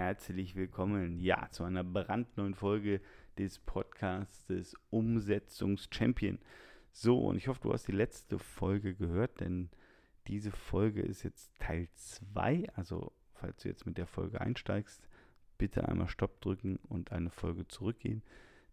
herzlich willkommen, ja, zu einer brandneuen Folge des Podcasts Umsetzungs-Champion. So, und ich hoffe, du hast die letzte Folge gehört, denn diese Folge ist jetzt Teil 2. Also, falls du jetzt mit der Folge einsteigst, bitte einmal Stopp drücken und eine Folge zurückgehen,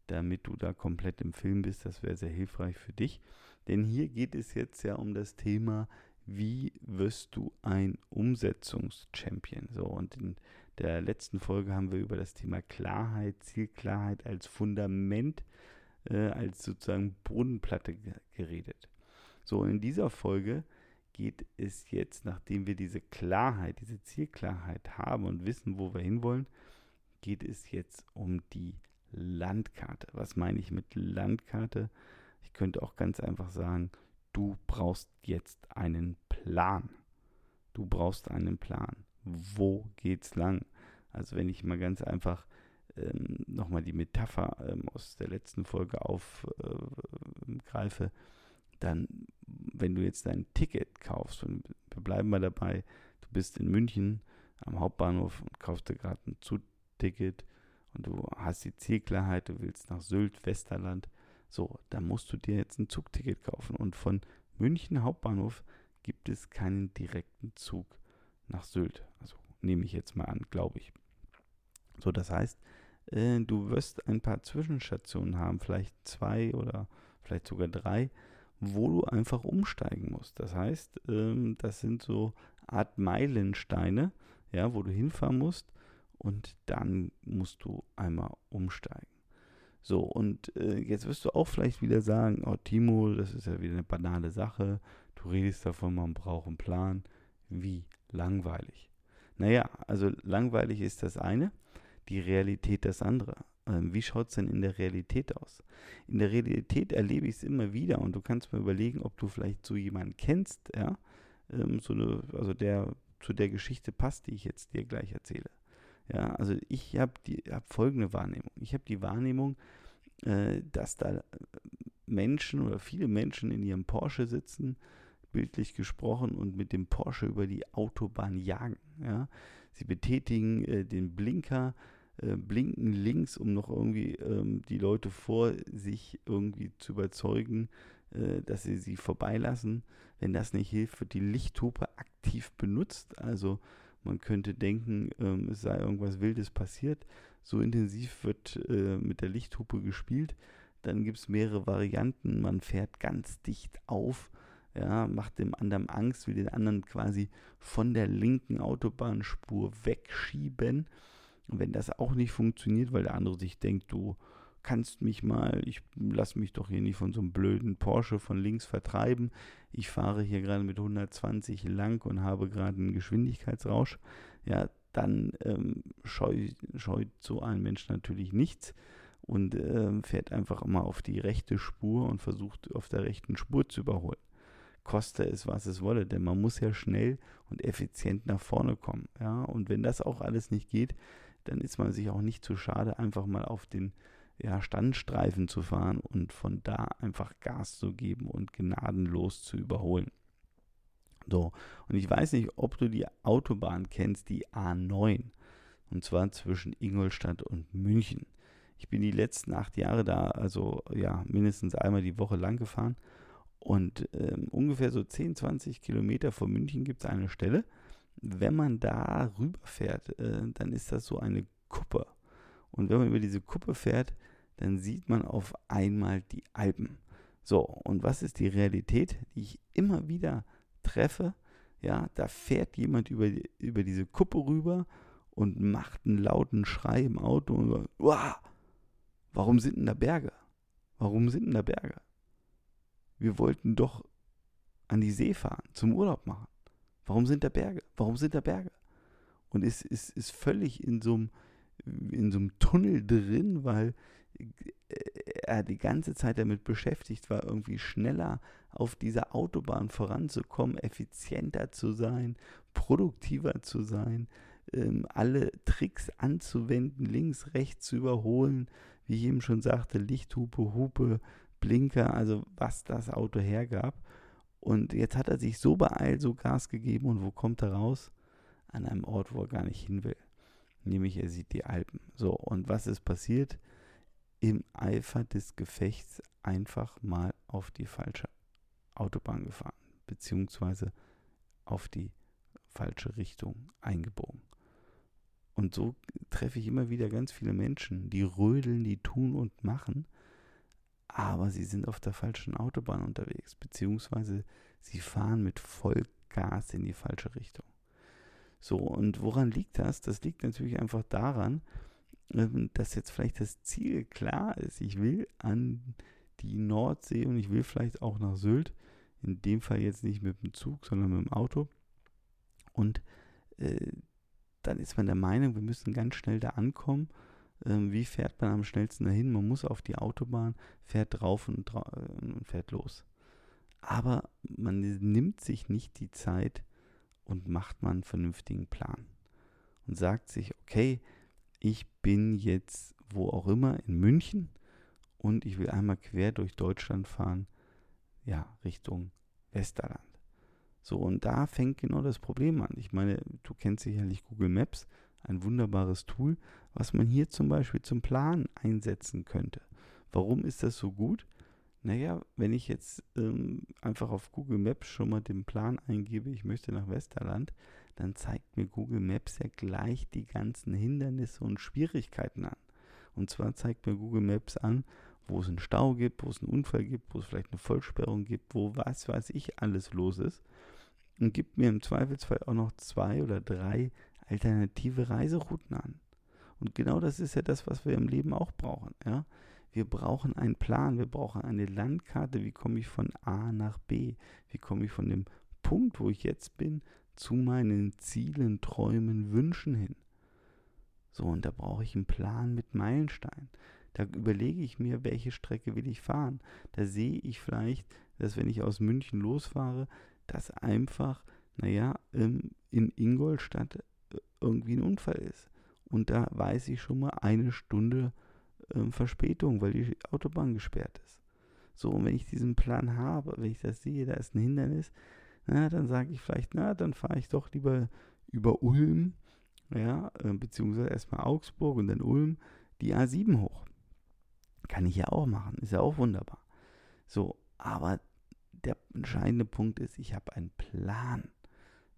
damit du da komplett im Film bist. Das wäre sehr hilfreich für dich. Denn hier geht es jetzt ja um das Thema, wie wirst du ein Umsetzungschampion? So, und in der letzten Folge haben wir über das Thema Klarheit, Zielklarheit als Fundament, äh, als sozusagen Bodenplatte geredet. So, in dieser Folge geht es jetzt, nachdem wir diese Klarheit, diese Zielklarheit haben und wissen, wo wir hinwollen, geht es jetzt um die Landkarte. Was meine ich mit Landkarte? Ich könnte auch ganz einfach sagen, du brauchst jetzt einen Plan. Du brauchst einen Plan. Wo geht's lang? Also wenn ich mal ganz einfach ähm, nochmal die Metapher ähm, aus der letzten Folge aufgreife, äh, dann, wenn du jetzt dein Ticket kaufst, und wir bleiben mal dabei, du bist in München am Hauptbahnhof und kaufst dir gerade ein Zugticket und du hast die Zielklarheit, du willst nach Sylt, Westerland, so, da musst du dir jetzt ein Zugticket kaufen. Und von München Hauptbahnhof gibt es keinen direkten Zug nach Sylt. Also nehme ich jetzt mal an, glaube ich. So, das heißt, äh, du wirst ein paar Zwischenstationen haben, vielleicht zwei oder vielleicht sogar drei, wo du einfach umsteigen musst. Das heißt, ähm, das sind so Art Meilensteine, ja, wo du hinfahren musst und dann musst du einmal umsteigen. So, und äh, jetzt wirst du auch vielleicht wieder sagen, oh Timo, das ist ja wieder eine banale Sache. Du redest davon, man braucht einen Plan. Wie langweilig. Naja, also langweilig ist das eine, die Realität das andere. Ähm, wie schaut es denn in der Realität aus? In der Realität erlebe ich es immer wieder und du kannst mir überlegen, ob du vielleicht so jemanden kennst, ja, ähm, so eine, also der zu der Geschichte passt, die ich jetzt dir gleich erzähle. Ja, also ich habe hab folgende Wahrnehmung. Ich habe die Wahrnehmung, äh, dass da Menschen oder viele Menschen in ihrem Porsche sitzen, bildlich gesprochen, und mit dem Porsche über die Autobahn jagen. Ja. Sie betätigen äh, den Blinker, äh, blinken links, um noch irgendwie ähm, die Leute vor sich irgendwie zu überzeugen, äh, dass sie sie vorbeilassen. Wenn das nicht hilft, wird die Lichthupe aktiv benutzt. Also man könnte denken, ähm, es sei irgendwas Wildes passiert. So intensiv wird äh, mit der Lichthupe gespielt. Dann gibt es mehrere Varianten. Man fährt ganz dicht auf, ja, macht dem anderen Angst, will den anderen quasi von der linken Autobahnspur wegschieben. Und wenn das auch nicht funktioniert, weil der andere sich denkt, du kannst mich mal, ich lasse mich doch hier nicht von so einem blöden Porsche von links vertreiben. Ich fahre hier gerade mit 120 lang und habe gerade einen Geschwindigkeitsrausch. Ja, dann ähm, scheut, scheut so ein Mensch natürlich nichts und äh, fährt einfach mal auf die rechte Spur und versucht auf der rechten Spur zu überholen. Koste es, was es wolle, denn man muss ja schnell und effizient nach vorne kommen. Ja, und wenn das auch alles nicht geht, dann ist man sich auch nicht zu schade, einfach mal auf den ja, Standstreifen zu fahren und von da einfach Gas zu geben und gnadenlos zu überholen. So, und ich weiß nicht, ob du die Autobahn kennst, die A9. Und zwar zwischen Ingolstadt und München. Ich bin die letzten acht Jahre da, also ja, mindestens einmal die Woche lang gefahren. Und ähm, ungefähr so 10, 20 Kilometer von München gibt es eine Stelle. Wenn man da rüberfährt, äh, dann ist das so eine Kuppe. Und wenn man über diese Kuppe fährt, dann sieht man auf einmal die Alpen. So, und was ist die Realität, die ich immer wieder treffe? Ja, da fährt jemand über, über diese Kuppe rüber und macht einen lauten Schrei im Auto und sagt, warum sind denn da Berge? Warum sind denn da Berge? Wir wollten doch an die See fahren, zum Urlaub machen. Warum sind da Berge? Warum sind da Berge? Und ist, ist, ist völlig in so einem in so einem Tunnel drin, weil er die ganze Zeit damit beschäftigt war, irgendwie schneller auf dieser Autobahn voranzukommen, effizienter zu sein, produktiver zu sein, ähm, alle Tricks anzuwenden, links, rechts zu überholen, wie ich eben schon sagte, Lichthupe, Hupe, Blinker, also was das Auto hergab. Und jetzt hat er sich so beeilt, so Gas gegeben und wo kommt er raus? An einem Ort, wo er gar nicht hin will. nämlich er sieht die Alpen. So, und was ist passiert? Im Eifer des Gefechts einfach mal auf die falsche Autobahn gefahren, beziehungsweise auf die falsche Richtung eingebogen. Und so treffe ich immer wieder ganz viele Menschen, die rödeln, die tun und machen, aber sie sind auf der falschen Autobahn unterwegs, beziehungsweise sie fahren mit Vollgas in die falsche Richtung. So, und woran liegt das? Das liegt natürlich einfach daran, ähm, dass jetzt vielleicht das Ziel klar ist. Ich will an die Nordsee und ich will vielleicht auch nach Sylt. In dem Fall jetzt nicht mit dem Zug, sondern mit dem Auto. Und äh, dann ist man der Meinung, wir müssen ganz schnell da ankommen. Ähm, wie fährt man am schnellsten dahin? Man muss auf die Autobahn, fährt drauf und, dra äh, und fährt los. Aber man nimmt sich nicht die Zeit und macht mal einen vernünftigen Plan. Und sagt sich, okay, ich bin jetzt wo auch immer in München und ich will einmal quer durch Deutschland fahren, ja, Richtung Westerland. So, und da fängt genau das Problem an. Ich meine, du kennst sicherlich Google Maps, ein wunderbares Tool, was man hier zum Beispiel zum Planen einsetzen könnte. Warum ist das so gut? Naja, wenn ich jetzt ähm, einfach auf Google Maps schon mal den Plan eingebe, ich möchte nach Westerland, dann zeigt mir Google Maps ja gleich die ganzen Hindernisse und Schwierigkeiten an. Und zwar zeigt mir Google Maps an, wo es einen Stau gibt, wo es einen Unfall gibt, wo es vielleicht eine Vollsperrung gibt, wo was weiß ich alles los ist. Und gibt mir im Zweifelsfall auch noch zwei oder drei alternative Reiserouten an. Und genau das ist ja das, was wir im Leben auch brauchen. Ja? Wir brauchen einen Plan, wir brauchen eine Landkarte. Wie komme ich von A nach B? Wie komme ich von dem Punkt, wo ich jetzt bin, zu meinen Zielen, Träumen, Wünschen hin. So, und da brauche ich einen Plan mit Meilensteinen. Da überlege ich mir, welche Strecke will ich fahren. Da sehe ich vielleicht, dass wenn ich aus München losfahre, dass einfach, naja, in Ingolstadt irgendwie ein Unfall ist. Und da weiß ich schon mal eine Stunde äh, Verspätung, weil die Autobahn gesperrt ist. So, und wenn ich diesen Plan habe, wenn ich das sehe, da ist ein Hindernis, na, dann sage ich vielleicht, na, dann fahre ich doch lieber über Ulm, ja, äh, beziehungsweise erstmal Augsburg und dann Ulm, die A7 hoch. Kann ich ja auch machen, ist ja auch wunderbar. So, aber der entscheidende Punkt ist, ich habe einen Plan.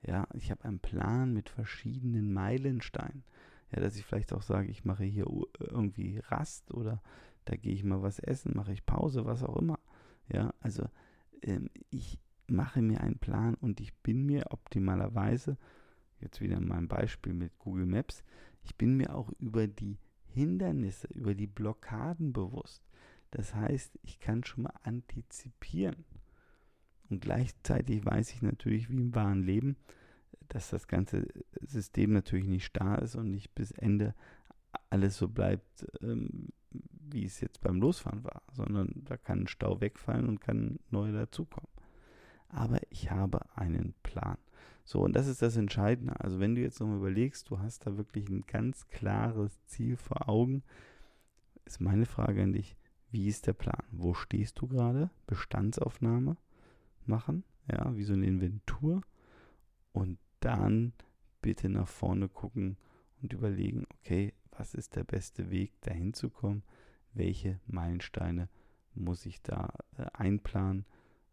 Ja, ich habe einen Plan mit verschiedenen Meilensteinen. Ja, dass ich vielleicht auch sage, ich mache hier irgendwie Rast oder da gehe ich mal was essen, mache ich Pause, was auch immer. Ja, also ähm, ich, mache mir einen Plan und ich bin mir optimalerweise, jetzt wieder mein Beispiel mit Google Maps, ich bin mir auch über die Hindernisse, über die Blockaden bewusst. Das heißt, ich kann schon mal antizipieren. Und gleichzeitig weiß ich natürlich, wie im wahren Leben, dass das ganze System natürlich nicht starr ist und nicht bis Ende alles so bleibt, ähm, wie es jetzt beim Losfahren war, sondern da kann ein Stau wegfallen und kann neu dazukommen aber ich habe einen Plan. So, und das ist das Entscheidende. Also wenn du jetzt nochmal überlegst, du hast da wirklich ein ganz klares Ziel vor Augen, ist meine Frage an dich, wie ist der Plan? Wo stehst du gerade? Bestandsaufnahme machen, ja, wie so eine Inventur. Und dann bitte nach vorne gucken und überlegen, okay, was ist der beste Weg, dahin zu kommen? Welche Meilensteine muss ich da äh, einplanen?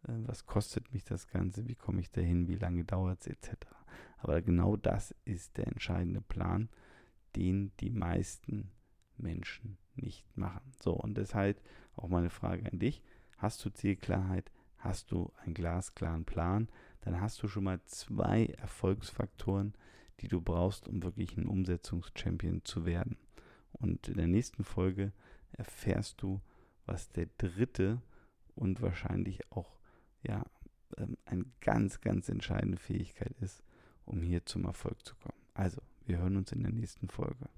Äh, was kostet mich das Ganze, wie komme ich dahin, wie lange dauert es etc. Aber genau das ist der entscheidende Plan, den die meisten Menschen nicht machen. So, und deshalb auch meine Frage an dich. Hast du Zielklarheit? Hast du einen glasklaren Plan? Dann hast du schon mal zwei Erfolgsfaktoren, die du brauchst, um wirklich ein Umsetzungschampion zu werden. Und in der nächsten Folge erfährst du, was der dritte und wahrscheinlich auch ja, ähm, eine ganz, ganz entscheidende Fähigkeit ist, um hier zum Erfolg zu kommen. Also, wir hören uns in der nächsten Folge.